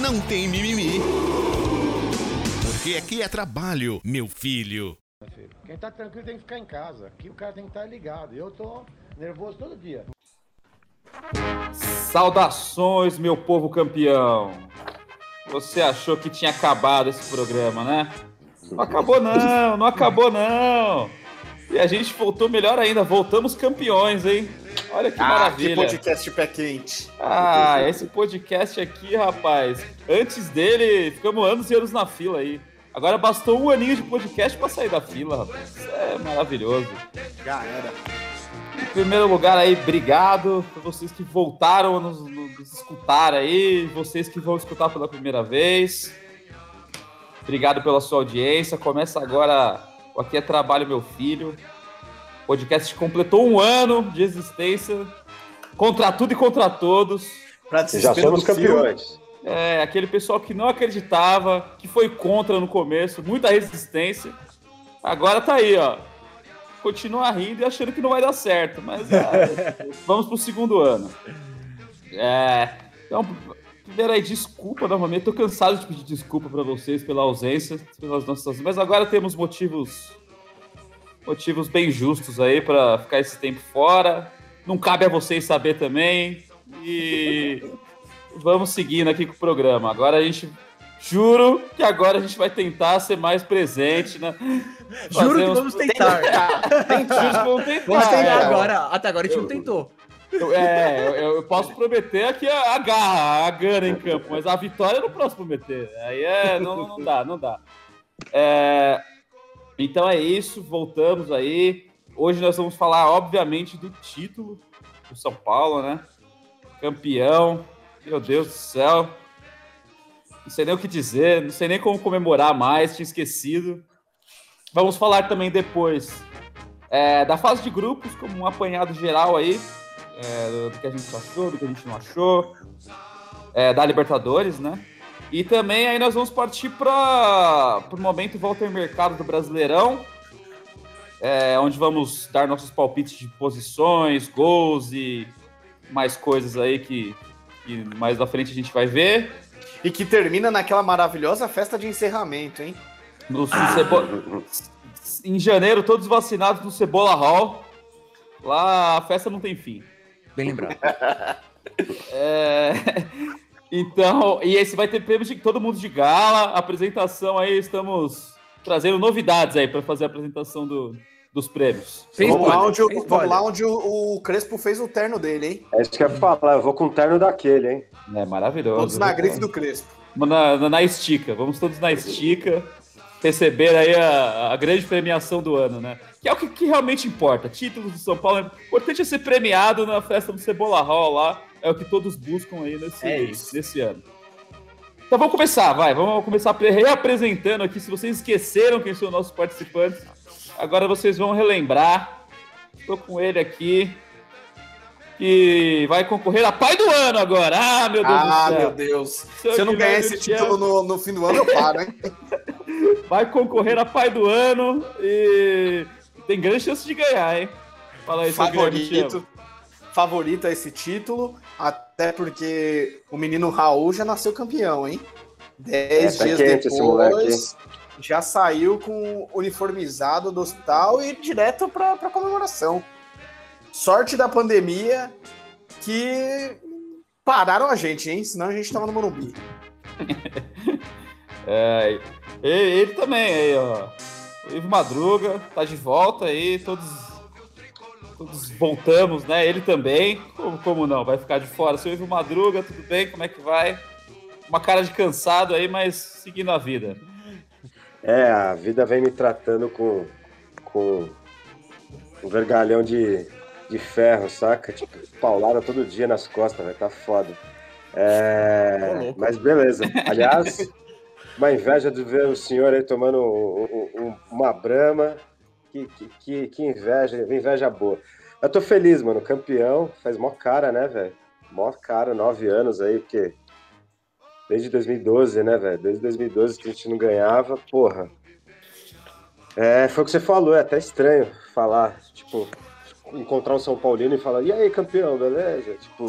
não tem mimimi. Porque aqui é trabalho, meu filho. Quem tá tranquilo tem que ficar em casa. Aqui o cara tem que estar ligado. Eu tô nervoso todo dia. Saudações, meu povo campeão. Você achou que tinha acabado esse programa, né? Não acabou não, não acabou não. E a gente voltou melhor ainda, voltamos campeões, hein? Olha que ah, maravilha. Que podcast pé quente. Ah, esse podcast aqui, rapaz. Antes dele, ficamos anos e anos na fila aí. Agora bastou um aninho de podcast para sair da fila, rapaz. Isso é maravilhoso. Já era. Em primeiro lugar aí, obrigado por vocês que voltaram a nos, nos escutar aí, vocês que vão escutar pela primeira vez. Obrigado pela sua audiência. Começa agora o Aqui é Trabalho Meu Filho. O podcast completou um ano de existência. Contra tudo e contra todos. Já somos campeões. É, aquele pessoal que não acreditava, que foi contra no começo, muita resistência. Agora tá aí, ó continua rindo e achando que não vai dar certo. Mas é, vamos pro segundo ano. É, então, primeiro aí, desculpa novamente. Tô cansado de pedir desculpa para vocês pela ausência, pelas nossas. Mas agora temos motivos motivos bem justos aí para ficar esse tempo fora. Não cabe a vocês saber também. E vamos seguindo aqui com o programa. Agora a gente Juro que agora a gente vai tentar ser mais presente, né? Juro que vamos tentar. tentar. vamos tentar. Vamos tentar. Agora, até agora a gente eu, não tentou. Eu, é, eu, eu, posso prometer aqui a, a, garra, a gana em campo, mas a vitória eu não posso prometer. Aí é, não, não dá, não dá. É, então é isso, voltamos aí. Hoje nós vamos falar, obviamente, do título do São Paulo, né? Campeão. Meu Deus do céu não sei nem o que dizer, não sei nem como comemorar mais, tinha esquecido. Vamos falar também depois é, da fase de grupos, como um apanhado geral aí, é, do que a gente achou, do que a gente não achou, é, da Libertadores, né? E também aí nós vamos partir para o momento volta ao mercado do Brasileirão, é, onde vamos dar nossos palpites de posições, gols e mais coisas aí que, que mais da frente a gente vai ver. E que termina naquela maravilhosa festa de encerramento, hein? No, Cebo... Em janeiro, todos vacinados no Cebola Hall. Lá a festa não tem fim. Bem lembrado. é... Então, e esse vai ter prêmio de todo mundo de gala. Apresentação aí, estamos trazendo novidades aí para fazer a apresentação do, dos prêmios. vamos, lá onde, o, vamos lá onde o, o, Crespo fez o terno dele, hein? É isso que eu ia falar, eu vou com o terno daquele, hein? É maravilhoso. Todos na grife do Crespo. Na, na, na, estica, vamos todos na estica receber aí a, a, grande premiação do ano, né? Que é o que, que, realmente importa. Títulos do São Paulo, o importante é ser premiado na festa do Cebola Hall lá, é o que todos buscam aí nesse, é nesse ano. Então vamos começar, vai, vamos começar reapresentando aqui, se vocês esqueceram quem são nossos participantes, Agora vocês vão relembrar. Estou com ele aqui. Que vai concorrer a pai do ano agora. Ah, meu Deus ah, do céu. Ah, meu Deus. Se eu não ganhar esse título no, no fim do ano, eu paro, hein? vai concorrer a pai do ano e tem grande chance de ganhar, hein? Fala aí, favorito. Favorito a esse título, até porque o menino Raul já nasceu campeão, hein? Dez é, tá dias depois, já saiu com uniformizado do hospital e direto para a comemoração. Sorte da pandemia que pararam a gente, hein? Senão a gente tava no Morumbi. é, ele também aí, ó. Ivo Madruga tá de volta aí, todos, todos voltamos, né? Ele também. Como, como não? Vai ficar de fora. Seu Ivo Madruga, tudo bem? Como é que vai? Uma cara de cansado aí, mas seguindo a vida. É, a vida vem me tratando com, com um vergalhão de, de ferro, saca? Tipo, paulada todo dia nas costas, vai tá foda. É, mas beleza. Aliás, uma inveja de ver o senhor aí tomando um, um, uma brama. Que, que, que inveja, inveja boa. Eu tô feliz, mano. Campeão, faz mó cara, né, velho? Mó cara, nove anos aí, porque desde 2012, né, velho? Desde 2012 que a gente não ganhava, porra. É, foi o que você falou, é até estranho falar, tipo, encontrar um São Paulino e falar, e aí, campeão, beleza? Tipo.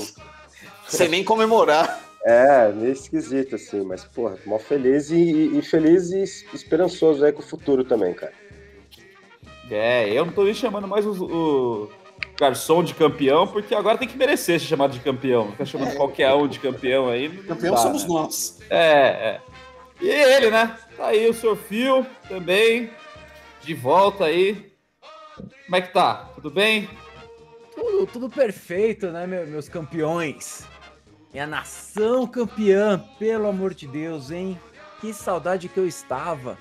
Sem nem comemorar. É, meio esquisito, assim, mas, porra, mó feliz e, e, feliz e esperançoso aí com o futuro também, cara. É, eu não tô nem chamando mais o, o garçom de campeão, porque agora tem que merecer ser chamado de campeão. Tá chamando é. qualquer um de campeão aí. Campeão dá, somos né? nós. É, é. E ele, né? Tá aí o Sr. Fio também, de volta aí. Como é que tá? Tudo bem? Tudo, tudo perfeito, né, meus campeões? Minha nação campeã, pelo amor de Deus, hein? Que saudade que eu estava.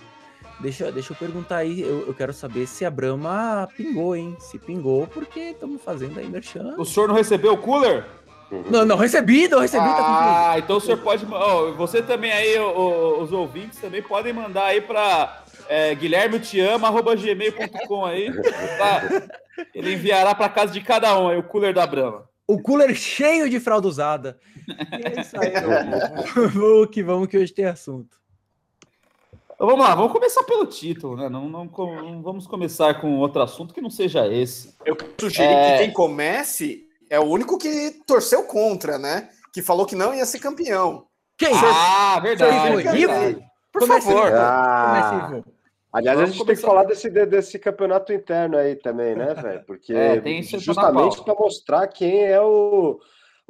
Deixa, deixa eu perguntar aí, eu, eu quero saber se a Brahma pingou, hein? Se pingou, porque estamos fazendo aí merchan. O senhor não recebeu o cooler? Não, não recebi, não recebi. Tá ah, tá então o senhor pode. Oh, você também aí, oh, os ouvintes também podem mandar aí para é, guilhermetiama.gmail.com aí. Tá? Ele enviará para casa de cada um aí o cooler da Brahma o cooler cheio de fralda usada. E é isso aí. vamos que vamos que hoje tem assunto. Vamos lá, vamos começar pelo título, né? Não, não, não, vamos começar com outro assunto que não seja esse. Eu sugeri é... que quem comece é o único que torceu contra, né? Que falou que não ia ser campeão. Quem? Ah, verdade. Foi verdade. Por favor. Ah. Aliás, Vamos a gente começar... tem que falar desse, desse campeonato interno aí também, né, velho? Porque é, justamente para mostrar quem é o,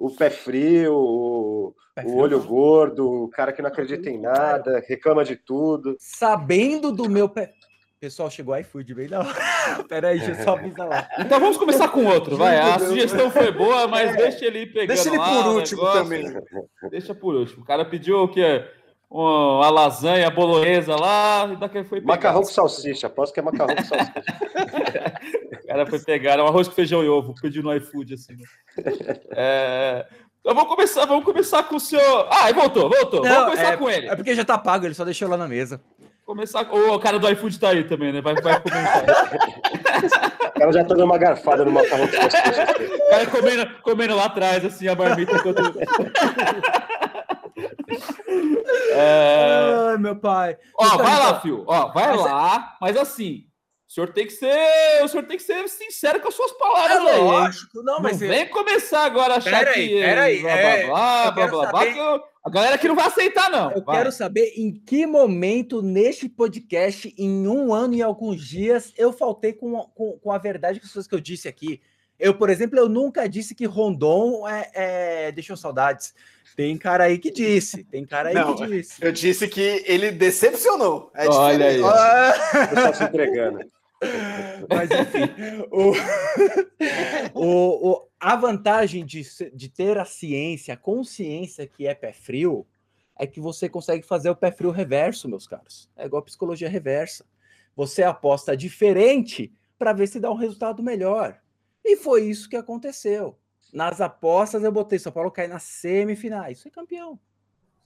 o pé frio, o, pé frio, o olho gordo, o cara que não acredita em nada, reclama de tudo. Sabendo do meu pé. Pessoal, chegou iFood bem da hora. Peraí, deixa eu só avisar lá. Então vamos começar com outro, vai. A sugestão foi boa, mas é. deixa ele pegando Deixa ele por último negócio. também. Deixa por último. O cara pediu o quê? uma lasanha bolonhesa lá, e daqui foi pegar. Macarrão com salsicha, aposto que é macarrão com salsicha. o cara foi pegar, um arroz com feijão e ovo, pediu no iFood, assim. Né? É... Então vamos começar, vamos começar com o senhor. Ah, voltou, voltou. Não, vamos começar é, com ele. É porque já tá pago, ele só deixou lá na mesa. Começar com. O cara do iFood tá aí também, né? Vai, vai comentar. o cara já tá dando uma garfada no macarrão. O cara comendo, comendo lá atrás, assim, a marmita enquanto. É... Ai, meu pai. Ó, então, vai lá, Fio. Ó, vai mas é- lá, mas assim, o senhor tem que ser, o senhor tem que ser sincero com as suas palavras é aí. Lógico. Não, mas não vem começar agora a achar pera que aí, blá, é, blá, blá, blá, blá, blá, a galera que não vai aceitar não. Eu vai. quero saber em que momento neste podcast, em um ano e alguns dias, eu faltei com, com, com a verdade com as coisas que eu disse aqui. Eu, por exemplo, eu nunca disse que Rondon é, é, deixou saudades. Tem cara aí que disse, tem cara aí Não, que disse. Eu disse que ele decepcionou. É Olha aí. Está se entregando. Mas enfim, o, o, o, a vantagem de, de ter a ciência, a consciência que é pé frio, é que você consegue fazer o pé frio reverso, meus caros. É igual a psicologia reversa. Você aposta diferente para ver se dá um resultado melhor. E foi isso que aconteceu. Nas apostas eu botei São Paulo cair nas semifinais. Foi campeão.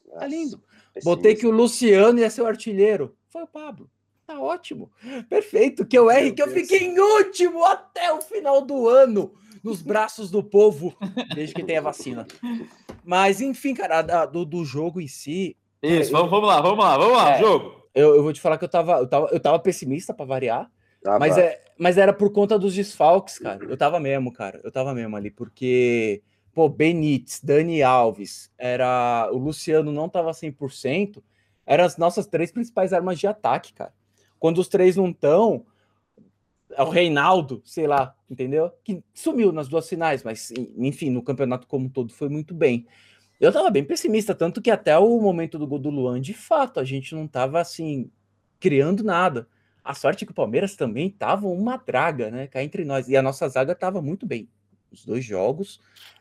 Tá Nossa, tá lindo. Botei que o Luciano ia ser o artilheiro. Foi o Pablo. Tá ótimo. Perfeito. Que eu erre, que eu fiquei em último até o final do ano. Nos braços do povo, desde que tenha vacina. Mas, enfim, cara, do, do jogo em si. Isso, vamos, vamos lá, vamos lá, vamos lá, é, jogo. Eu, eu vou te falar que eu tava, eu tava, eu tava pessimista para variar. Ah, mas, é, mas era por conta dos desfalques, cara. Eu tava mesmo, cara. Eu tava mesmo ali, porque, pô, Benítez, Dani Alves, era. O Luciano não tava 100%, eram as nossas três principais armas de ataque, cara. Quando os três não estão, é o Reinaldo, sei lá, entendeu? Que sumiu nas duas finais, mas enfim, no campeonato como um todo foi muito bem. Eu tava bem pessimista, tanto que até o momento do gol do Luan, de fato, a gente não tava assim criando nada. A sorte é que o Palmeiras também tava uma draga, né? Cá entre nós. E a nossa zaga tava muito bem. Os dois jogos,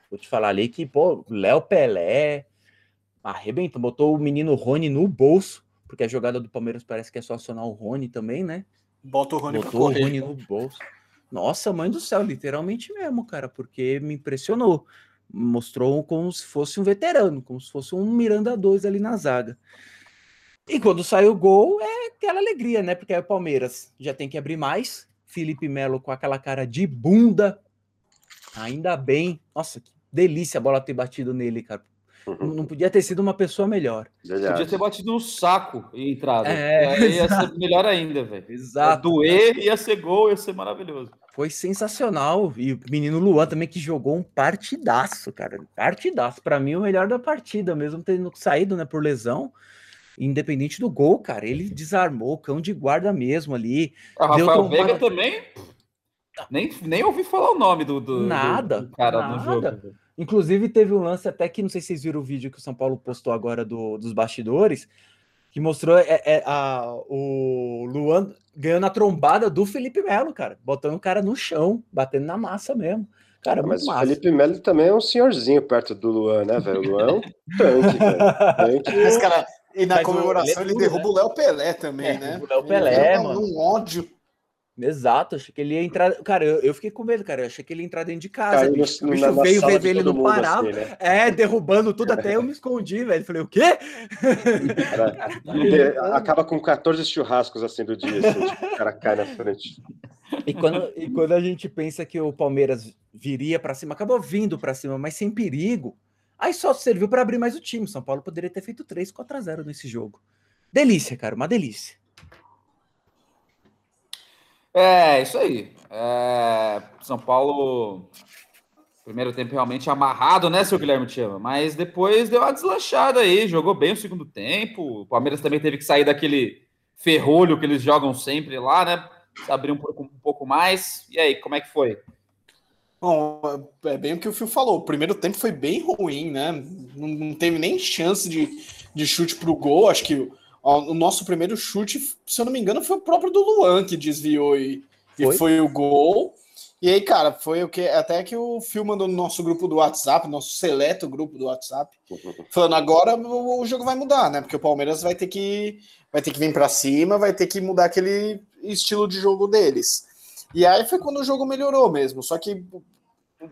vou te falar ali que, pô, Léo Pelé arrebentou, botou o menino Rony no bolso, porque a jogada do Palmeiras parece que é só acionar o Rony também, né? Bota o Rony Botou o Rony no bolso. Nossa, mãe do céu, literalmente mesmo, cara, porque me impressionou. Mostrou como se fosse um veterano, como se fosse um Miranda 2 ali na zaga. E quando sai o gol, é aquela alegria, né? Porque aí o Palmeiras já tem que abrir mais. Felipe Melo com aquela cara de bunda. Ainda bem. Nossa, que delícia a bola ter batido nele, cara. Não podia ter sido uma pessoa melhor. Verdade. Podia ter batido no saco e entrado. É, Aí ia ser melhor ainda, velho. Exato. Ia doer, ia ser gol, ia ser maravilhoso. Foi sensacional. E o menino Luan também que jogou um partidaço, cara. Partidaço. Para mim, o melhor da partida, mesmo tendo saído né, por lesão independente do gol, cara, ele desarmou, cão de guarda mesmo ali. O Rafael Veiga também nem, nem ouvi falar o nome do, do nada, do cara nada. no jogo. Inclusive, teve um lance até que não sei se vocês viram o vídeo que o São Paulo postou agora do, dos bastidores, que mostrou é, é, a, o Luan ganhando a trombada do Felipe Melo, cara, botando o cara no chão, batendo na massa mesmo. Cara, é Mas o Felipe Melo também é um senhorzinho perto do Luan, né, velho? O Luan é um tanque, velho. Tanque. Mas, cara, e na Mas comemoração ele, é ele derruba né? o Léo Pelé também, é, né? O Léo Pelé, mano. Um ódio. Exato, achei que ele ia entrar. Cara, eu, eu fiquei com medo, cara. Eu achei que ele ia entrar dentro de casa. No, bicho. O bicho na, veio ver ele não parava. Assim, né? É, derrubando tudo, até eu me escondi, velho. Falei, o quê? Cara, cara, acaba com 14 churrascos assim do dia, assim, tipo, o cara cai na frente. E quando, e quando a gente pensa que o Palmeiras viria para cima, acabou vindo para cima, mas sem perigo. Aí só serviu para abrir mais o time. São Paulo poderia ter feito 3, 4 a 0 nesse jogo. Delícia, cara, uma delícia. É, isso aí. É, São Paulo, primeiro tempo realmente amarrado, né, seu Guilherme Chama? Mas depois deu uma deslanchada aí, jogou bem o segundo tempo. O Palmeiras também teve que sair daquele ferrolho que eles jogam sempre lá, né? Abrir um pouco, um pouco mais. E aí, como é que foi? Bom, é bem o que o Fio falou. O primeiro tempo foi bem ruim, né? Não, não teve nem chance de, de chute para o gol. Acho que o nosso primeiro chute, se eu não me engano, foi o próprio do Luan que desviou e foi, e foi o gol. E aí, cara, foi o que até que o Phil mandou no nosso grupo do WhatsApp, nosso seleto grupo do WhatsApp, falando agora o jogo vai mudar, né? Porque o Palmeiras vai ter que vai ter que vir para cima, vai ter que mudar aquele estilo de jogo deles. E aí foi quando o jogo melhorou mesmo. Só que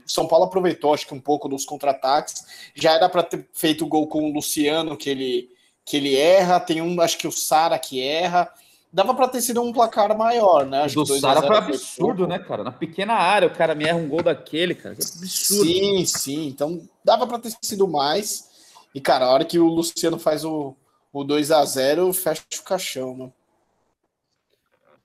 São Paulo aproveitou, acho que um pouco dos contra-ataques. Já era para ter feito o gol com o Luciano, que ele que ele erra, tem um, acho que o Sara que erra. Dava para ter sido um placar maior, né? Acho do Sara foi absurdo, né, cara? Na pequena área, o cara me erra um gol daquele, cara. Que absurdo. Sim, sim. Então dava para ter sido mais. E, cara, a hora que o Luciano faz o, o 2 a 0 fecha o caixão, mano.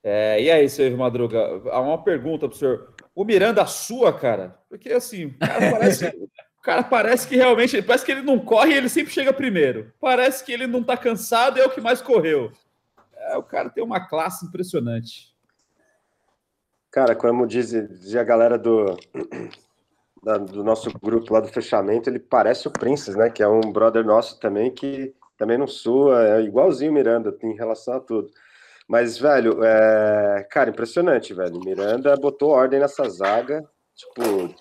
É, e aí, seu Madruga, há uma pergunta pro senhor. O Miranda sua, cara? Porque assim, o cara parece, cara parece que realmente, parece que ele não corre e ele sempre chega primeiro. Parece que ele não tá cansado e é o que mais correu. É, o cara tem uma classe impressionante. Cara, como diz, diz a galera do, da, do nosso grupo lá do fechamento, ele parece o Princess, né? Que é um brother nosso também que também não sua, é igualzinho Miranda em relação a tudo. Mas, velho, é... cara, impressionante, velho. Miranda botou ordem nessa zaga, tipo,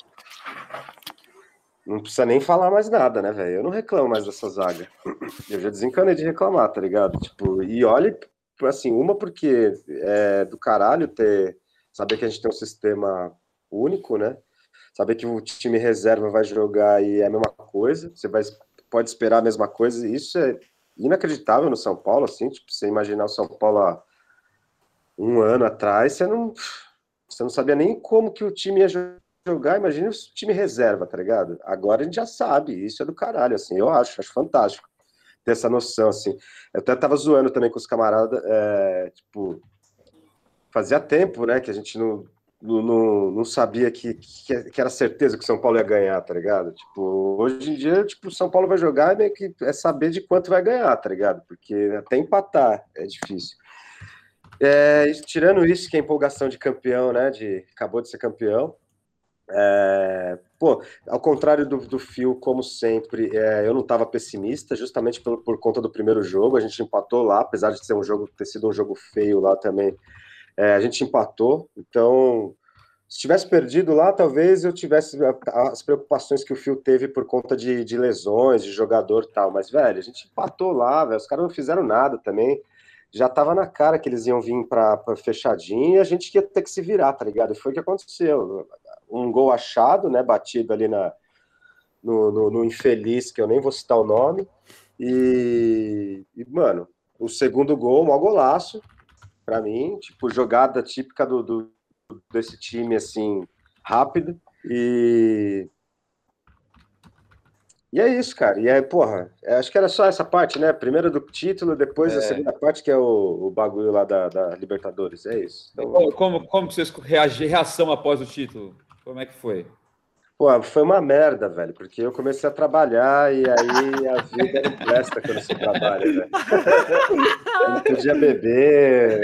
não precisa nem falar mais nada, né, velho? Eu não reclamo mais dessa zaga. Eu já desencanei de reclamar, tá ligado? Tipo, e olhe, assim, uma porque é do caralho ter. Saber que a gente tem um sistema único, né? Saber que o time reserva vai jogar e é a mesma coisa. Você vai, pode esperar a mesma coisa. Isso é inacreditável no São Paulo, assim. Tipo, você imaginar o São Paulo há um ano atrás, você não, você não sabia nem como que o time ia jogar jogar, imagina o time reserva, tá ligado? Agora a gente já sabe, isso é do caralho, assim, eu acho, acho fantástico ter essa noção, assim. Eu até tava zoando também com os camaradas, é, tipo, fazia tempo, né, que a gente não, não, não sabia que, que, era certeza que o São Paulo ia ganhar, tá ligado? Tipo, hoje em dia, tipo, o São Paulo vai jogar é meio que é saber de quanto vai ganhar, tá ligado? Porque até empatar é difícil. É, tirando isso, que é empolgação de campeão, né, de acabou de ser campeão, é, pô, ao contrário do, do Fio, como sempre, é, eu não estava pessimista, justamente por, por conta do primeiro jogo. A gente empatou lá, apesar de ser um jogo, ter sido um jogo feio lá também. É, a gente empatou, então se tivesse perdido lá, talvez eu tivesse as preocupações que o Fio teve por conta de, de lesões, de jogador e tal. Mas, velho, a gente empatou lá, velho, os caras não fizeram nada também. Já tava na cara que eles iam vir para fechadinho e a gente ia ter que se virar, tá ligado? E foi o que aconteceu um gol achado, né, batido ali na, no, no, no infeliz, que eu nem vou citar o nome. E, e mano, o segundo gol, um golaço, para mim, tipo, jogada típica do, do, desse time, assim, rápido. E. E é isso, cara. E é, porra, é, acho que era só essa parte, né? Primeiro do título, depois é. a segunda parte, que é o, o bagulho lá da, da Libertadores. É isso. Então, como, como, como vocês reagiram reação após o título? Como é que foi? Pô, foi uma merda, velho, porque eu comecei a trabalhar e aí a vida não presta quando você trabalha, velho. Eu não podia beber,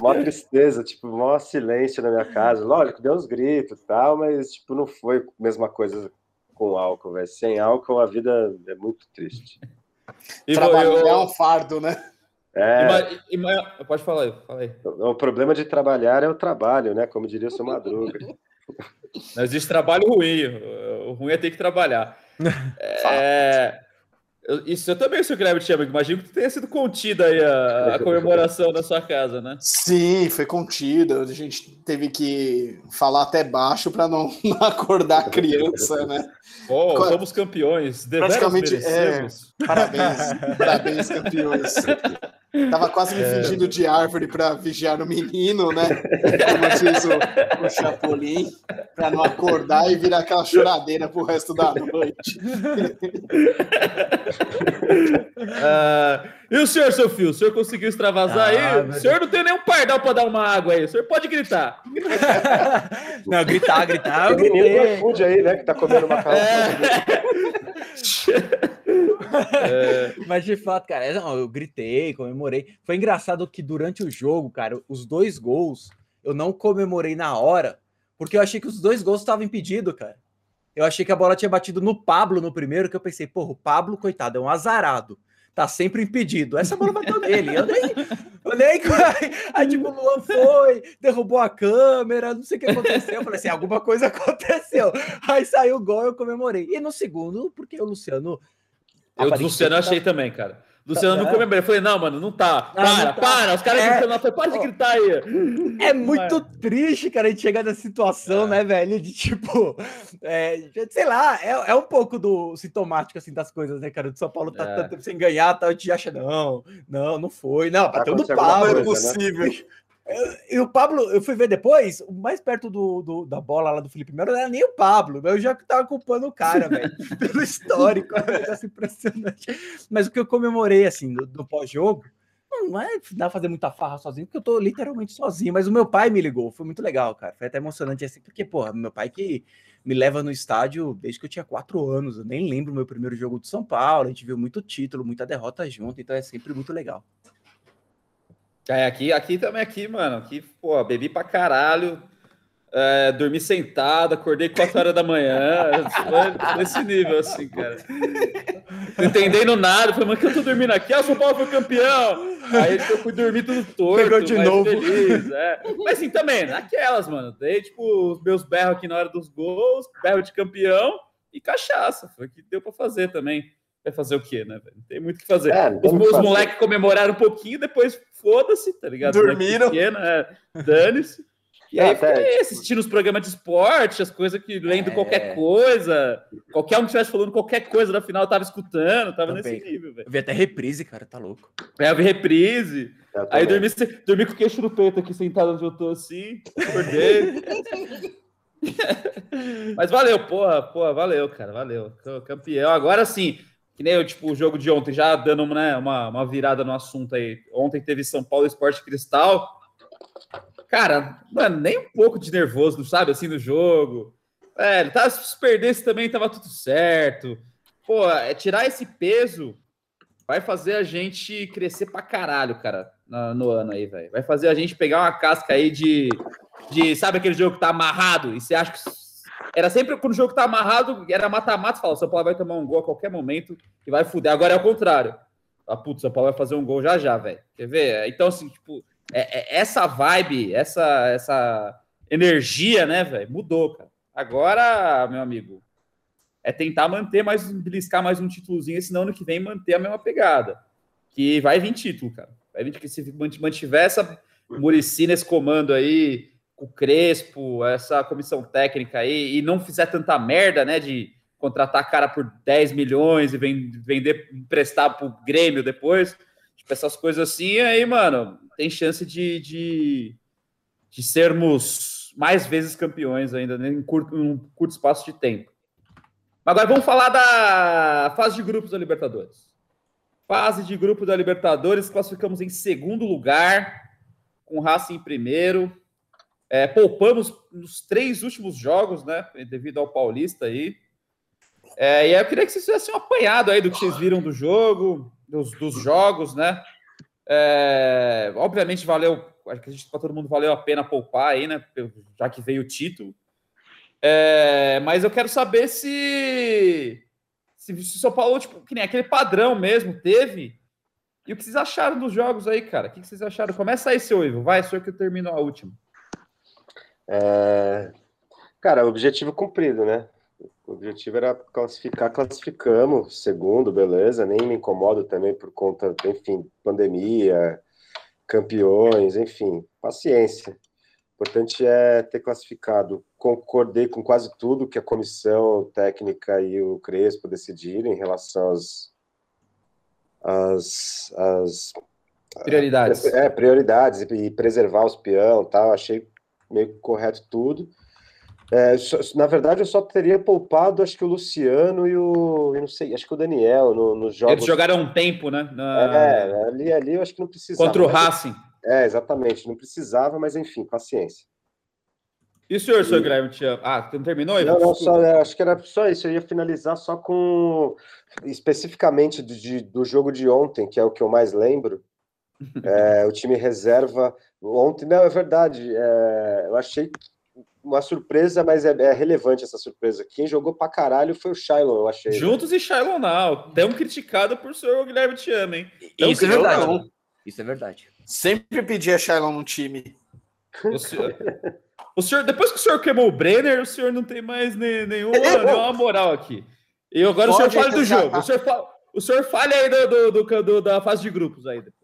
mó tristeza, tipo, mó silêncio na minha casa. Lógico, deu uns gritos e tal, mas, tipo, não foi a mesma coisa com álcool, velho. Sem álcool a vida é muito triste. E Trabalhar eu... é um fardo, né? É. E, e, pode falar aí, fala aí. O problema de trabalhar é o trabalho, né? Como diria o seu Madruga. Não existe trabalho ruim. O ruim é ter que trabalhar. é, isso eu também, seu Kleber Chama. Imagino que tenha sido contida aí a, a, comemoração na sua casa, né? Sim, foi contida. A gente teve que falar até baixo para não, não, acordar a criança, né? Oh, somos campeões. Praticamente, é, parabéns, parabéns, campeões. Tava quase me é. fingindo de árvore para vigiar o menino, né? Como diz o, o Chapolin, para não acordar e virar aquela choradeira pro resto da noite. uh, e o senhor, seu filho? O senhor conseguiu extravasar ah, aí? O senhor não tem nenhum pardal para dar uma água aí. O senhor pode gritar. não, gritar, gritar. O menino do iFood aí, né? Que tá comendo macarrão. É. Mas de fato, cara, eu gritei, comemorei. Foi engraçado que durante o jogo, cara, os dois gols eu não comemorei na hora, porque eu achei que os dois gols estavam impedidos, cara. Eu achei que a bola tinha batido no Pablo no primeiro, que eu pensei, porra, o Pablo, coitado, é um azarado. Tá sempre impedido. Essa bola bateu nele. Eu nem. Eu nem aí, tipo, o Luan foi, derrubou a câmera, não sei o que aconteceu. Eu falei assim: alguma coisa aconteceu. Aí saiu o gol, eu comemorei. E no segundo, porque o Luciano eu do Luciano achei tá... também, cara. Luciano não comemorou. Eu falei, não, mano, não tá. Não, para, não tá. para. Os caras é... gritando, falei, para de gritar aí. É muito Mas... triste, cara, a gente chegar nessa situação, é. né, velho? De tipo, é, sei lá, é, é um pouco do sintomático, assim, das coisas, né, cara? O São Paulo tá é. tanto tempo sem ganhar, tá, a gente acha, não, não, não foi. Não, bateu no pau. Não é possível. Né? E o Pablo, eu fui ver depois, o mais perto do, do, da bola lá do Felipe Melo não era nem o Pablo, eu já tava culpando o cara, velho, pelo histórico, é um impressionante. Mas o que eu comemorei, assim, do, do pós-jogo, não é dá fazer muita farra sozinho, porque eu tô literalmente sozinho, mas o meu pai me ligou, foi muito legal, cara, foi até emocionante assim, porque, porra, meu pai que me leva no estádio desde que eu tinha quatro anos, eu nem lembro o meu primeiro jogo de São Paulo, a gente viu muito título, muita derrota junto, então é sempre muito legal. É, aqui, aqui também, aqui, mano. Aqui, pô, bebi pra caralho. É, dormi sentado, acordei 4 horas da manhã. Nesse nível, assim, cara. Não entendendo nada. Falei, mas que eu tô dormindo aqui? Ah, o São Paulo foi campeão. Aí eu fui dormir tudo torto. Pegou de novo. Feliz, é. Mas assim, também, naquelas, mano. Dei, tipo, os meus berros aqui na hora dos gols, berro de campeão e cachaça. Foi o que deu pra fazer também. Vai fazer o quê, né, velho? Não tem muito o que fazer. É, os meus moleques comemoraram um pouquinho, depois foda-se, tá ligado? Dormiram. Pequena, é, Dane-se. E aí fiquei tipo... assistindo os programas de esporte, as coisas que lendo é... qualquer coisa. Qualquer um que estivesse falando qualquer coisa na final, eu tava escutando, tava também. nesse nível, velho. Eu vi até reprise, cara, tá louco. É, eu vi reprise. Eu aí dormi, dormi com o queixo no peito aqui, sentado onde eu tô assim, acordei. Mas valeu, porra, porra, valeu, cara, valeu. Campeão. Agora sim, que nem eu, tipo, o jogo de ontem, já dando né, uma, uma virada no assunto aí. Ontem teve São Paulo Esporte Cristal. Cara, mano, nem um pouco de nervoso, sabe, assim, no jogo. É, tava, se perdesse também, tava tudo certo. Pô, é, tirar esse peso vai fazer a gente crescer pra caralho, cara, no, no ano aí, velho. Vai fazer a gente pegar uma casca aí de, de. Sabe aquele jogo que tá amarrado e você acha que era sempre quando o jogo tá amarrado, era mata-mata, fala, o São Paulo vai tomar um gol a qualquer momento e vai fuder. Agora é o contrário. Ah, putz, São Paulo vai fazer um gol já já, velho. Quer ver? Então, assim, tipo, é, é, essa vibe, essa, essa energia, né, velho, mudou, cara. Agora, meu amigo, é tentar manter mais, beliscar mais um títulozinho, senão ano que vem manter a mesma pegada. Que vai vir título, cara. Vai vir que se mantiver essa Murici nesse comando aí, o Crespo, essa comissão técnica aí, e não fizer tanta merda, né, de contratar cara por 10 milhões e vender, emprestar pro Grêmio depois. Tipo, essas coisas assim, aí, mano, tem chance de, de, de sermos mais vezes campeões ainda, né, em curto, um curto espaço de tempo. Agora vamos falar da fase de grupos da Libertadores. Fase de grupo da Libertadores, classificamos em segundo lugar, com o Racing em primeiro. É, poupamos nos três últimos jogos, né? Devido ao Paulista aí. É, e aí eu queria que vocês fizessem um apanhado aí do que vocês viram do jogo, dos, dos jogos, né? É, obviamente valeu, acredito que para todo mundo valeu a pena poupar aí, né? Já que veio o título. É, mas eu quero saber se, se, o São Paulo, tipo, que nem aquele padrão mesmo, teve. E o que vocês acharam dos jogos aí, cara? O que vocês acharam? Começa aí, seu Ivo. Vai, que eu termino a última. É... Cara, objetivo cumprido, né? O objetivo era classificar, classificamos, segundo, beleza, nem me incomodo também por conta, enfim, pandemia, campeões, enfim, paciência. O importante é ter classificado. Concordei com quase tudo que a comissão técnica e o Crespo decidiram em relação às, às, às prioridades. É, prioridades e preservar os peão, tal. Achei meio correto tudo. É, na verdade, eu só teria poupado, acho que o Luciano e o. Eu não sei, acho que o Daniel no, jogos. Eles jogaram um tempo, né? Na... É, ali, ali eu acho que não precisava. Contra o Racing. É, exatamente, não precisava, mas enfim, paciência. E o senhor, e... senhor te... ah, não terminou? Não, não, só, é, acho que era só isso. Eu ia finalizar só com especificamente de, do jogo de ontem, que é o que eu mais lembro. É, o time reserva ontem, não, é verdade. É, eu achei uma surpresa, mas é, é, relevante essa surpresa. Quem jogou pra caralho foi o Shailon, eu achei. Juntos e Shailon não. Tão criticado por senhor Guilherme te ama, hein? Tão Isso é verdade. Não. Isso é verdade. Sempre pedia Shailon no time. O senhor, o senhor, depois que o senhor queimou o Brenner, o senhor não tem mais nenhuma, nenhuma moral aqui. E agora Pode o senhor fale do jogo. O senhor, fala, o senhor fale aí do, do, do, do, da fase de grupos aí depois.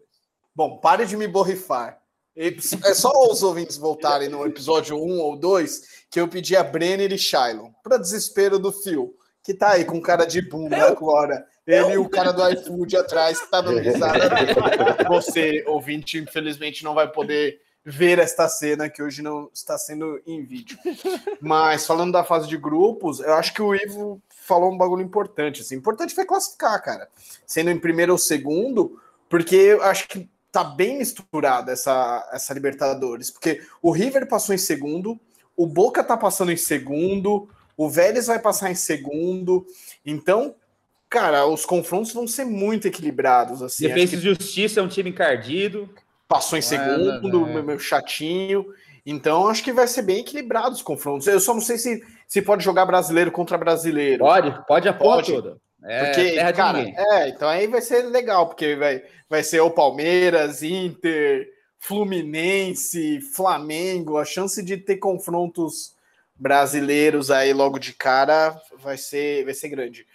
Bom, pare de me borrifar. É só os ouvintes voltarem no episódio 1 ou 2 que eu pedi a Brenner e Shylon, para desespero do Phil, que tá aí com cara de bunda agora. Ele e o cara do iFood atrás que tá dando risada. Você, ouvinte, infelizmente não vai poder ver esta cena que hoje não está sendo em vídeo. Mas falando da fase de grupos, eu acho que o Ivo falou um bagulho importante. Assim. Importante foi classificar, cara. Sendo em primeiro ou segundo, porque eu acho que tá bem misturada essa, essa Libertadores, porque o River passou em segundo, o Boca tá passando em segundo, o Vélez vai passar em segundo, então, cara, os confrontos vão ser muito equilibrados. Assim, Defesa de Justiça é um time encardido. Passou em segundo, é, meu chatinho. Então, acho que vai ser bem equilibrado os confrontos. Eu só não sei se, se pode jogar brasileiro contra brasileiro. Pode, pode a porra toda. É, porque, cara, é, então aí vai ser legal, porque vai, vai ser o Palmeiras, Inter, Fluminense, Flamengo, a chance de ter confrontos brasileiros aí logo de cara vai ser, vai ser grande.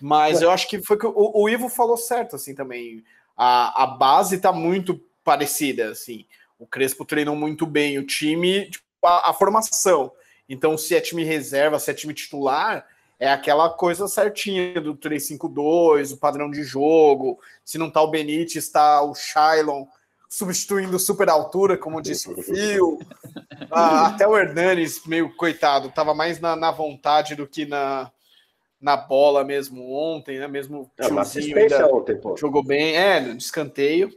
Mas eu acho que foi que o, o Ivo falou certo, assim, também. A, a base tá muito parecida, assim. O Crespo treinou muito bem o time, tipo, a, a formação. Então, se é time reserva, se é time titular, é aquela coisa certinha do 3-5-2, o padrão de jogo. Se não tá o Benítez, está o Shailon substituindo super altura, como disse o Fio. Ah, até o Hernanes, meio coitado, estava mais na, na, vontade do que na, na bola mesmo ontem, né? Mesmo é, ainda ontem, pô. jogou bem, é, no escanteio.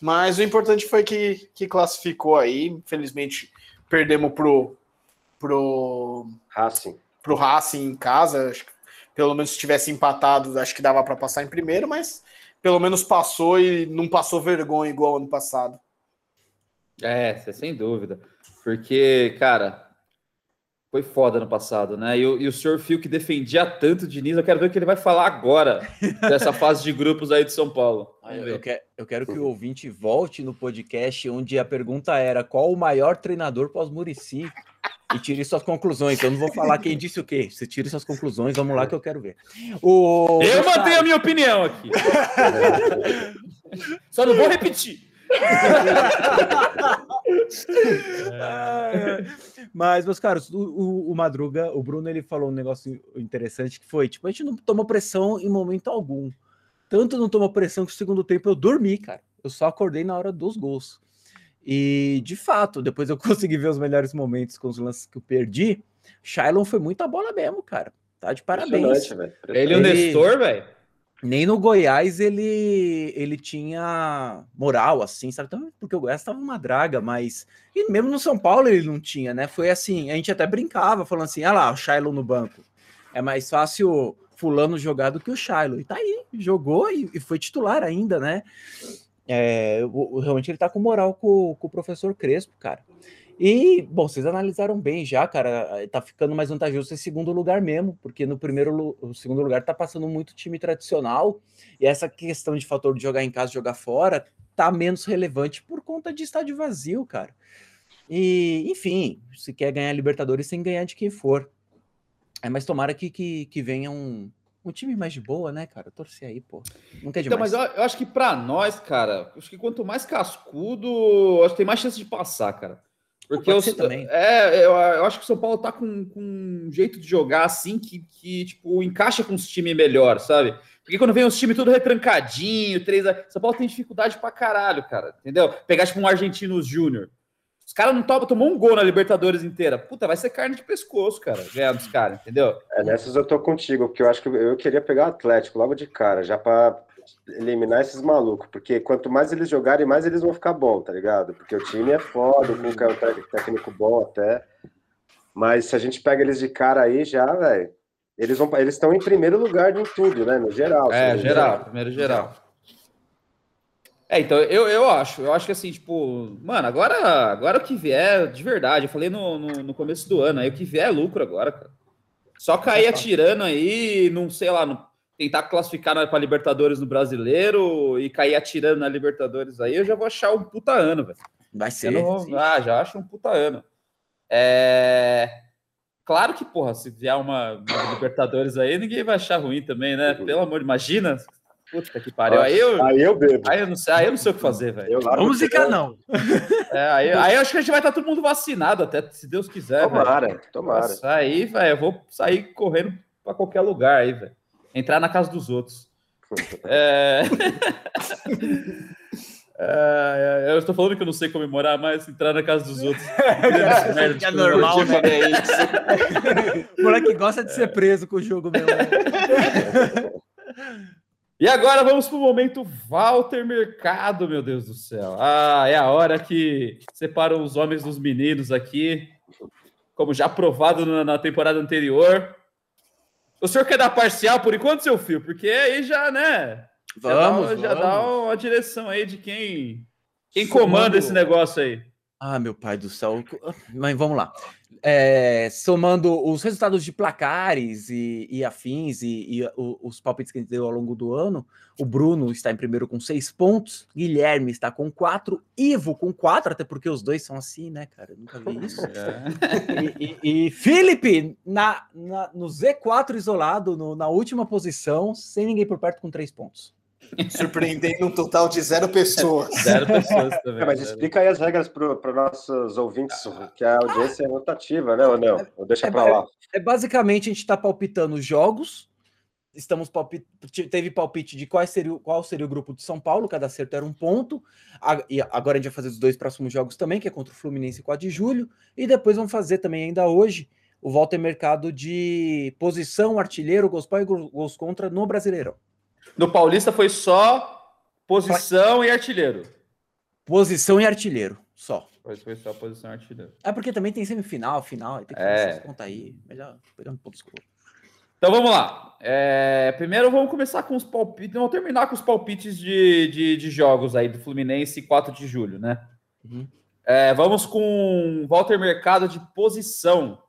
Mas o importante foi que, que classificou aí. Infelizmente, perdemos pro, pro Racing para o Racing em casa. Acho que, pelo menos se tivesse empatado, acho que dava para passar em primeiro, mas pelo menos passou e não passou vergonha igual ano passado. É, sem dúvida. Porque, cara, foi foda no passado, né? E, e o senhor Fio que defendia tanto o Diniz, eu quero ver o que ele vai falar agora dessa fase de grupos aí de São Paulo. Eu, quero, eu quero que o ouvinte volte no podcast onde a pergunta era qual o maior treinador pós-Murici e tire suas conclusões. Eu não vou falar quem disse o quê. Você tire suas conclusões, vamos lá que eu quero ver. O... Eu mantenho a minha opinião aqui. Só não vou repetir. Mas, meus caros, o, o, o, Madruga, o Bruno, ele falou um negócio interessante que foi, tipo, a gente não tomou pressão em momento algum. Tanto não tomou pressão que o segundo tempo eu dormi, cara. Eu só acordei na hora dos gols. E, de fato, depois eu consegui ver os melhores momentos com os lances que eu perdi. Shailon foi muita bola mesmo, cara. Tá de parabéns. Ele e o Nestor, velho nem no Goiás ele ele tinha moral, assim, sabe? Porque o Goiás estava uma draga, mas. E mesmo no São Paulo ele não tinha, né? Foi assim, a gente até brincava, falando assim: ah lá, o Shiloh no banco. É mais fácil Fulano jogar do que o Shiloh. E tá aí, jogou e, e foi titular ainda, né? É, realmente ele tá com moral com, com o professor Crespo, cara. E, bom, vocês analisaram bem já, cara. Tá ficando mais vantajoso em segundo lugar mesmo, porque no primeiro, o segundo lugar tá passando muito time tradicional. E essa questão de fator de jogar em casa, jogar fora, tá menos relevante por conta de estádio vazio, cara. E, enfim, se quer ganhar Libertadores, tem que ganhar de quem for. É, mas tomara que, que, que venha um, um time mais de boa, né, cara? Torcer aí, pô. Não quer demais. Então, mas eu, eu acho que para nós, cara, acho que quanto mais cascudo, acho que tem mais chance de passar, cara. Porque eu, também. É, eu, eu, acho que o São Paulo tá com, com, um jeito de jogar assim que, que tipo, encaixa com os times melhor, sabe? Porque quando vem os times tudo retrancadinho, três. São Paulo tem dificuldade pra caralho, cara. Entendeu? Pegar, tipo, um Argentinos Júnior. Os caras não tomam, tomou um gol na Libertadores inteira. Puta, vai ser carne de pescoço, cara, ganhar dos caras, entendeu? É, nessas eu tô contigo, porque eu acho que eu queria pegar o Atlético logo de cara, já pra eliminar esses malucos, porque quanto mais eles jogarem, mais eles vão ficar bom, tá ligado? Porque o time é foda, o Cuca é um técnico bom até. Mas se a gente pega eles de cara aí já, velho, eles vão eles estão em primeiro lugar em tudo, né? No geral. É, geral, geral, primeiro geral. É, então eu, eu acho, eu acho que assim, tipo, mano, agora, agora o que vier, de verdade, eu falei no, no, no começo do ano, aí o que vier é lucro agora, cara. Só cair atirando aí, não sei lá, tentar classificar para Libertadores no Brasileiro e cair atirando na Libertadores aí, eu já vou achar um puta ano, velho. Vai ser. Vou... Ah, já acho um puta ano. É... Claro que, porra, se vier uma, uma, Libertadores aí, ninguém vai achar ruim também, né? Pelo amor, imagina. Puta que pariu. Aí eu, aí eu bebo. Aí eu não sei, aí eu não sei o que fazer, velho. Vamos zicar, não. É, aí, aí eu acho que a gente vai estar todo mundo vacinado, até se Deus quiser. Tomara, véio. tomara. Nossa, aí, velho, eu vou sair correndo para qualquer lugar aí, velho. Entrar na casa dos outros. é... É, eu estou falando que eu não sei comemorar, mas entrar na casa dos outros. é, é normal, né? o moleque gosta de ser preso com o jogo mesmo. E agora vamos para o momento Walter Mercado, meu Deus do céu. Ah, é a hora que separa os homens dos meninos aqui, como já provado na, na temporada anterior. O senhor quer dar parcial por enquanto, seu filho? Porque aí já, né? Vamos, já dá, já dá uma direção aí de quem, quem comanda esse negócio aí. Ah, meu pai do céu. Mas vamos lá é, somando os resultados de placares e, e afins e, e, os palpites que a gente deu ao longo do ano, o Bruno está em primeiro com seis pontos, Guilherme está com quatro, Ivo com quatro, até porque os dois são assim, né, cara? Eu nunca vi isso. É. E, e, Felipe na, na, no Z4 isolado, no, na última posição, sem ninguém por perto, com três pontos. Surpreendendo um total de zero pessoas. zero pessoas também. É, mas explica aí as regras para nossos ouvintes, que a audiência é rotativa, né? Ou não? Ou deixa é, para lá. É, basicamente a gente está palpitando jogos. Estamos palpit... teve palpite de qual seria, qual seria o grupo de São Paulo, cada acerto era um ponto. E agora a gente vai fazer os dois próximos jogos também, que é contra o Fluminense 4 de julho. E depois vamos fazer também ainda hoje o volta mercado de posição, artilheiro, gols pró e gols contra no Brasileirão. No Paulista foi só posição e artilheiro. Posição e artilheiro, só. Foi, foi só posição e artilheiro. É porque também tem semifinal, final, tem que é. aí. Melhor pegando pontos Então vamos lá. É, primeiro vamos começar com os palpites. Vamos terminar com os palpites de, de, de jogos aí do Fluminense 4 de julho, né? Uhum. É, vamos com Walter Mercado de posição.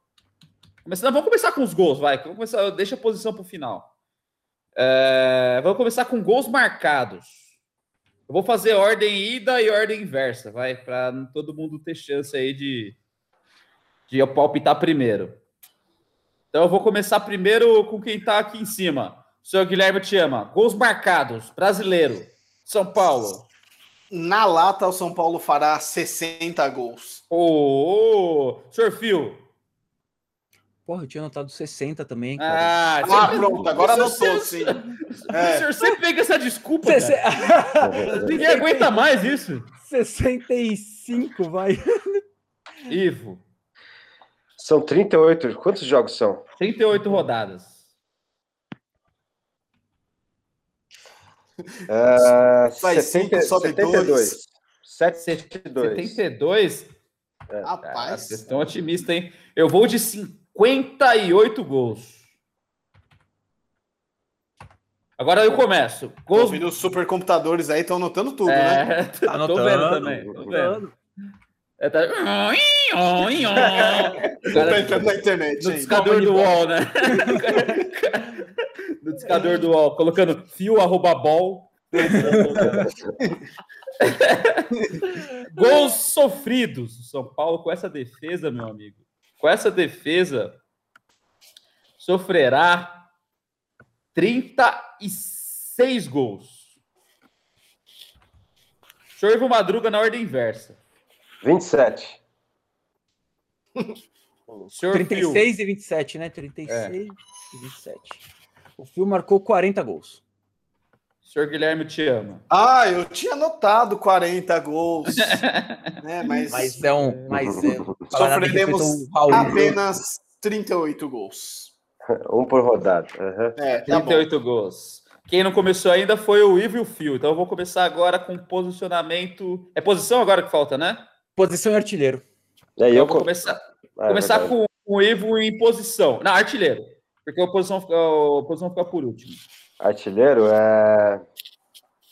Começando, vamos começar com os gols, vai. Vamos começar, deixa a posição para o final. É, vamos começar com gols marcados. Eu vou fazer ordem ida e ordem inversa, vai, para todo mundo ter chance aí de, de palpitar primeiro. Então eu vou começar primeiro com quem está aqui em cima. O senhor Guilherme te ama. Gols marcados, brasileiro, São Paulo. Na lata, o São Paulo fará 60 gols. Ô, oh, senhor Fio. Porra, eu tinha anotado 60 também. Cara. Ah, ah pronto, agora anotou, sim. É. O senhor sempre pega essa desculpa. Cê, Ninguém aguenta mais isso. 65, vai. Ivo. São 38. Quantos jogos são? 38 rodadas. Uh, 70, sobe 72. 72. 72? É. Rapaz. vocês estão otimistas, hein? Eu vou de 58 gols. Agora eu começo. Gols... Tô os supercomputadores aí, estão anotando tudo, é, né? Tá anotando, tô vendo também. Tô vendo. É, tá... Cara, entrando na internet. No discador do UOL, né? no discador do UOL, colocando fio arroba bol. Gols sofridos. São Paulo com essa defesa, meu amigo. Com essa defesa, sofrerá 36 gols. Senhor Ivo Madruga na ordem inversa. 27. Senhor 36 Phil. e 27, né? 36 é. e 27. O Fio marcou 40 gols. Senhor Guilherme, te amo. Ah, eu tinha anotado 40 gols. né, mas... mas é um. Mas é, Sofreremos um apenas 38 gols. Um por rodada. Uhum. É, tá 38 bom. gols. Quem não começou ainda foi o Ivo e o Fio. Então eu vou começar agora com posicionamento. É posição agora que falta, né? Posição e artilheiro. E aí então, eu vou começar, ah, começar com o Ivo em posição. Não, artilheiro. Porque a posição, a posição fica por último. Artilheiro é.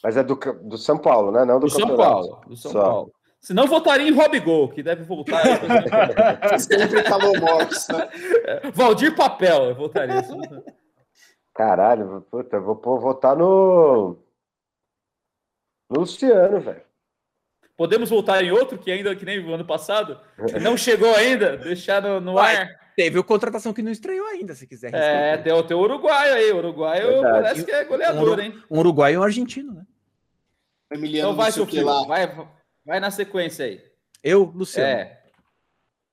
Mas é do, do São Paulo, né? Não do, do São Paulo. Do São Só. Paulo. Se não, votaria em Rob Gol, que deve voltar. Sempre falou Mox, né? É, Valdir Papel, eu votaria. Caralho, puta, eu vou votar no. No Luciano, velho. Podemos voltar em outro que ainda que nem o ano passado? Não chegou ainda? Deixar no, no ar. Teve o contratação que não estreou ainda, se quiser. É, tem o, tem o uruguaio aí. O uruguaio Verdade. parece que é goleador, um, hein? Um uruguaio e um argentino, né? Emiliano então vai, Sofia, lá. Vai, vai na sequência aí. Eu, Luciano. É.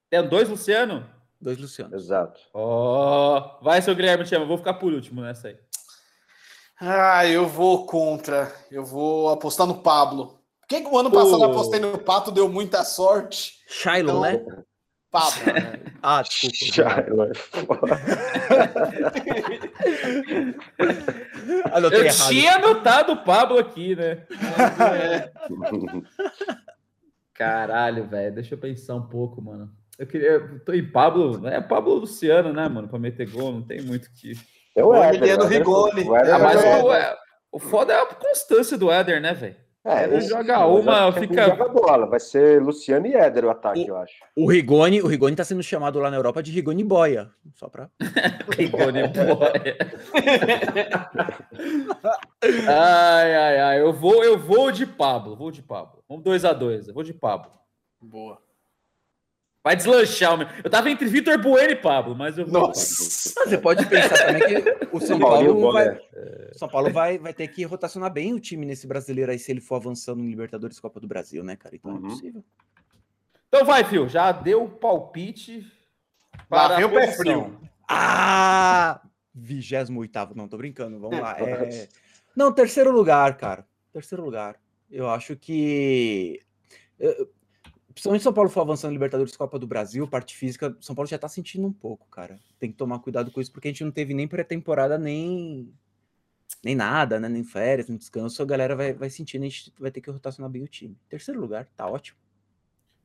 Tem dois Luciano? Dois Luciano. Exato. Oh, vai, seu Guilherme, te chama. Vou ficar por último nessa aí. Ah, eu vou contra. Eu vou apostar no Pablo. Quem que o ano passado oh. apostei no Pato deu muita sorte. Shiloh, então... né? Pablo. Né? ah, desculpa. Eu errado. tinha anotado o Pablo aqui, né? É. Caralho, velho. Deixa eu pensar um pouco, mano. Eu queria. Eu tô em Pablo. É Pablo Luciano, né, mano? Pra meter gol, não tem muito que. Eu o Emiliano Rigoni. Ah, mas o, é, o foda é a constância do Éder, né, velho? É, ele joga uma, fica. Joga bola, vai ser Luciano e Éder o ataque, o, eu acho. O Rigoni, o Rigoni tá sendo chamado lá na Europa de Rigoni Boia, só pra. Rigoni Boia. ai, ai, ai, eu vou, eu vou de Pablo, vou de Pablo. Vamos 2 a 2 eu vou de Pablo. Boa. Vai deslanchar. Meu. Eu tava entre Vitor Bueno e Pablo, mas eu. Nossa. Você pode pensar também que o São Paulo, vai, é... São Paulo vai, vai ter que rotacionar bem o time nesse brasileiro aí se ele for avançando em Libertadores Copa do Brasil, né, cara? Então é uhum. é possível. Então vai, Fio. Já deu o palpite para o pé frio. Ah! 28 não, tô brincando. Vamos lá. É... Não, terceiro lugar, cara. Terceiro lugar. Eu acho que principalmente São Paulo for avançando Libertadores Copa do Brasil, parte física, São Paulo já tá sentindo um pouco, cara. Tem que tomar cuidado com isso, porque a gente não teve nem pré-temporada, nem nem nada, né? Nem férias, nem descanso. A galera vai, vai sentindo, a gente vai ter que rotacionar bem o time. Terceiro lugar, tá ótimo.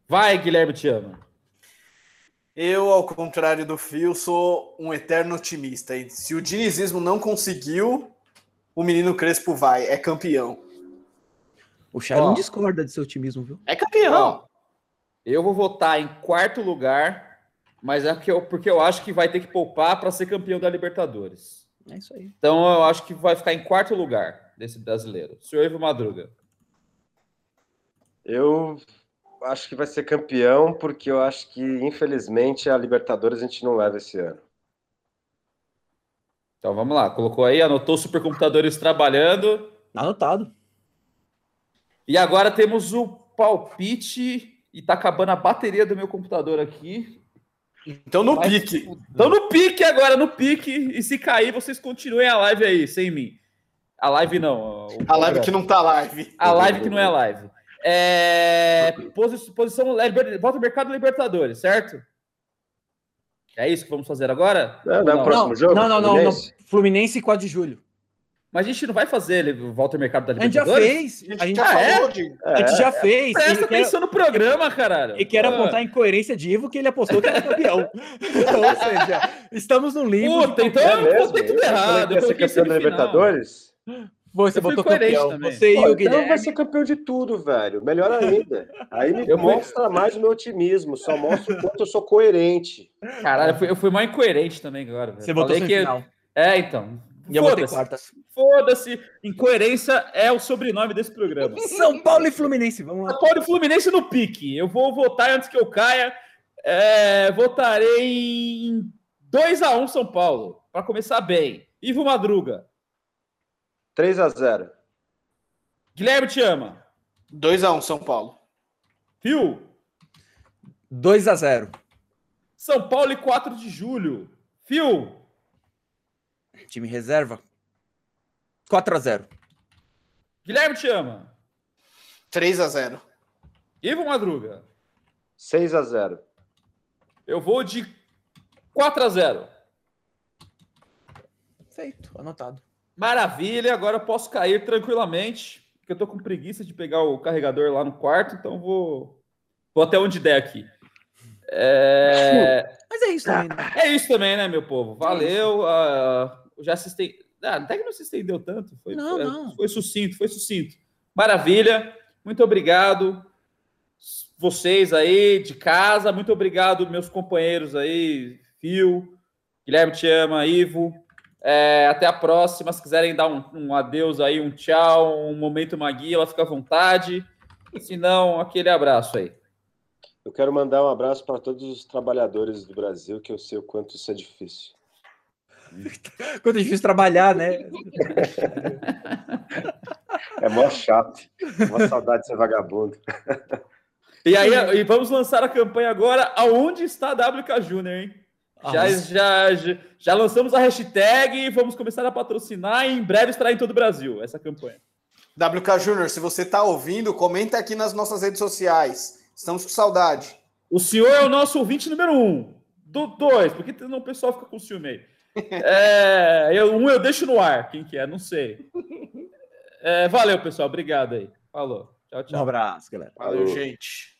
Vai, Guilherme, te amo. Eu, ao contrário do Fio, sou um eterno otimista. E se o dinizismo não conseguiu, o menino Crespo vai, é campeão. O não discorda de seu otimismo, viu? É campeão. Eu vou votar em quarto lugar, mas é porque eu, porque eu acho que vai ter que poupar para ser campeão da Libertadores. É isso aí. Então eu acho que vai ficar em quarto lugar desse brasileiro. Senhor Ivo Madruga. Eu acho que vai ser campeão, porque eu acho que, infelizmente, a Libertadores a gente não leva esse ano. Então vamos lá, colocou aí, anotou supercomputadores trabalhando. Anotado. E agora temos o palpite e tá acabando a bateria do meu computador aqui. Então no Vai, pique. Então no pique agora, no pique. E se cair, vocês continuem a live aí, sem mim. A live não. A live que não tá live. A live que não é live. É... Posição, volta ao mercado Libertadores, certo? É isso que vamos fazer agora? Não, não, próximo jogo? Não, não, não, não. Fluminense 4 de julho. Mas a gente não vai fazer ele volta ao mercado da Libertadores? A gente já fez. A gente, já, é? de... a gente já fez. Presta atenção quer... no programa, caralho. E quer apontar a incoerência de Ivo que ele apostou que era campeão. Ou seja, estamos no limbo. Puta, então eu postei tudo errado. Eu ser campeão da Libertadores? Você eu botou campeão. Também. Você e o Guilherme. Então vai ser campeão de tudo, velho. Melhor ainda. Aí me eu mostra fui... mais o meu otismo. Só mostra o quanto eu sou coerente. Caralho, eu fui, eu fui mais incoerente também agora. Velho. Você botou que... final. É, então. Foda-se. Foda-se. Incoerência é o sobrenome desse programa. São Paulo e Fluminense, vamos lá. São Paulo e Fluminense no pique. Eu vou votar antes que eu caia. É, votarei em 2x1 São Paulo, para começar bem. Ivo Madruga. 3x0. Guilherme te ama. 2x1 São Paulo. Fio. 2x0. São Paulo e 4 de julho. Fio. Time reserva. 4 x 0 Guilherme te ama. 3 x 0 Ivo Madruga. 6 x 0 Eu vou de 4 x 0 Feito, anotado. Maravilha, agora eu posso cair tranquilamente, porque eu tô com preguiça de pegar o carregador lá no quarto, então vou, vou até onde der aqui. É... Mas é isso também, né? É isso também, né, meu povo? Valeu. Uh, já se estende... ah, até que não se estendeu tanto. Foi, não, foi, não. foi sucinto, foi sucinto. Maravilha. Muito obrigado. Vocês aí de casa, muito obrigado, meus companheiros aí, Fio, Guilherme te ama, Ivo. É, até a próxima. Se quiserem dar um, um, adeus aí, um tchau, um momento Maguila, fica à vontade. Se não, aquele abraço aí. Eu quero mandar um abraço para todos os trabalhadores do Brasil, que eu sei o quanto isso é difícil. Quando é difícil trabalhar, né? É mó chato. Uma saudade de ser vagabundo. E aí, e vamos lançar a campanha agora. Aonde está a WK Júnior, hein? Já, já, já, já, lançamos a hashtag e vamos começar a patrocinar e em breve estará em todo o Brasil essa campanha. WK Júnior, se você está ouvindo, comenta aqui nas nossas redes sociais. Estamos com saudade. O senhor é o nosso ouvinte número um. Do dois, porque o pessoal fica com ciúme aí. É, eu, um eu deixo no ar, quem que é, não sei. É, valeu, pessoal. Obrigado aí. Falou. Tchau, tchau. Um abraço, galera. Valeu, Falou. gente.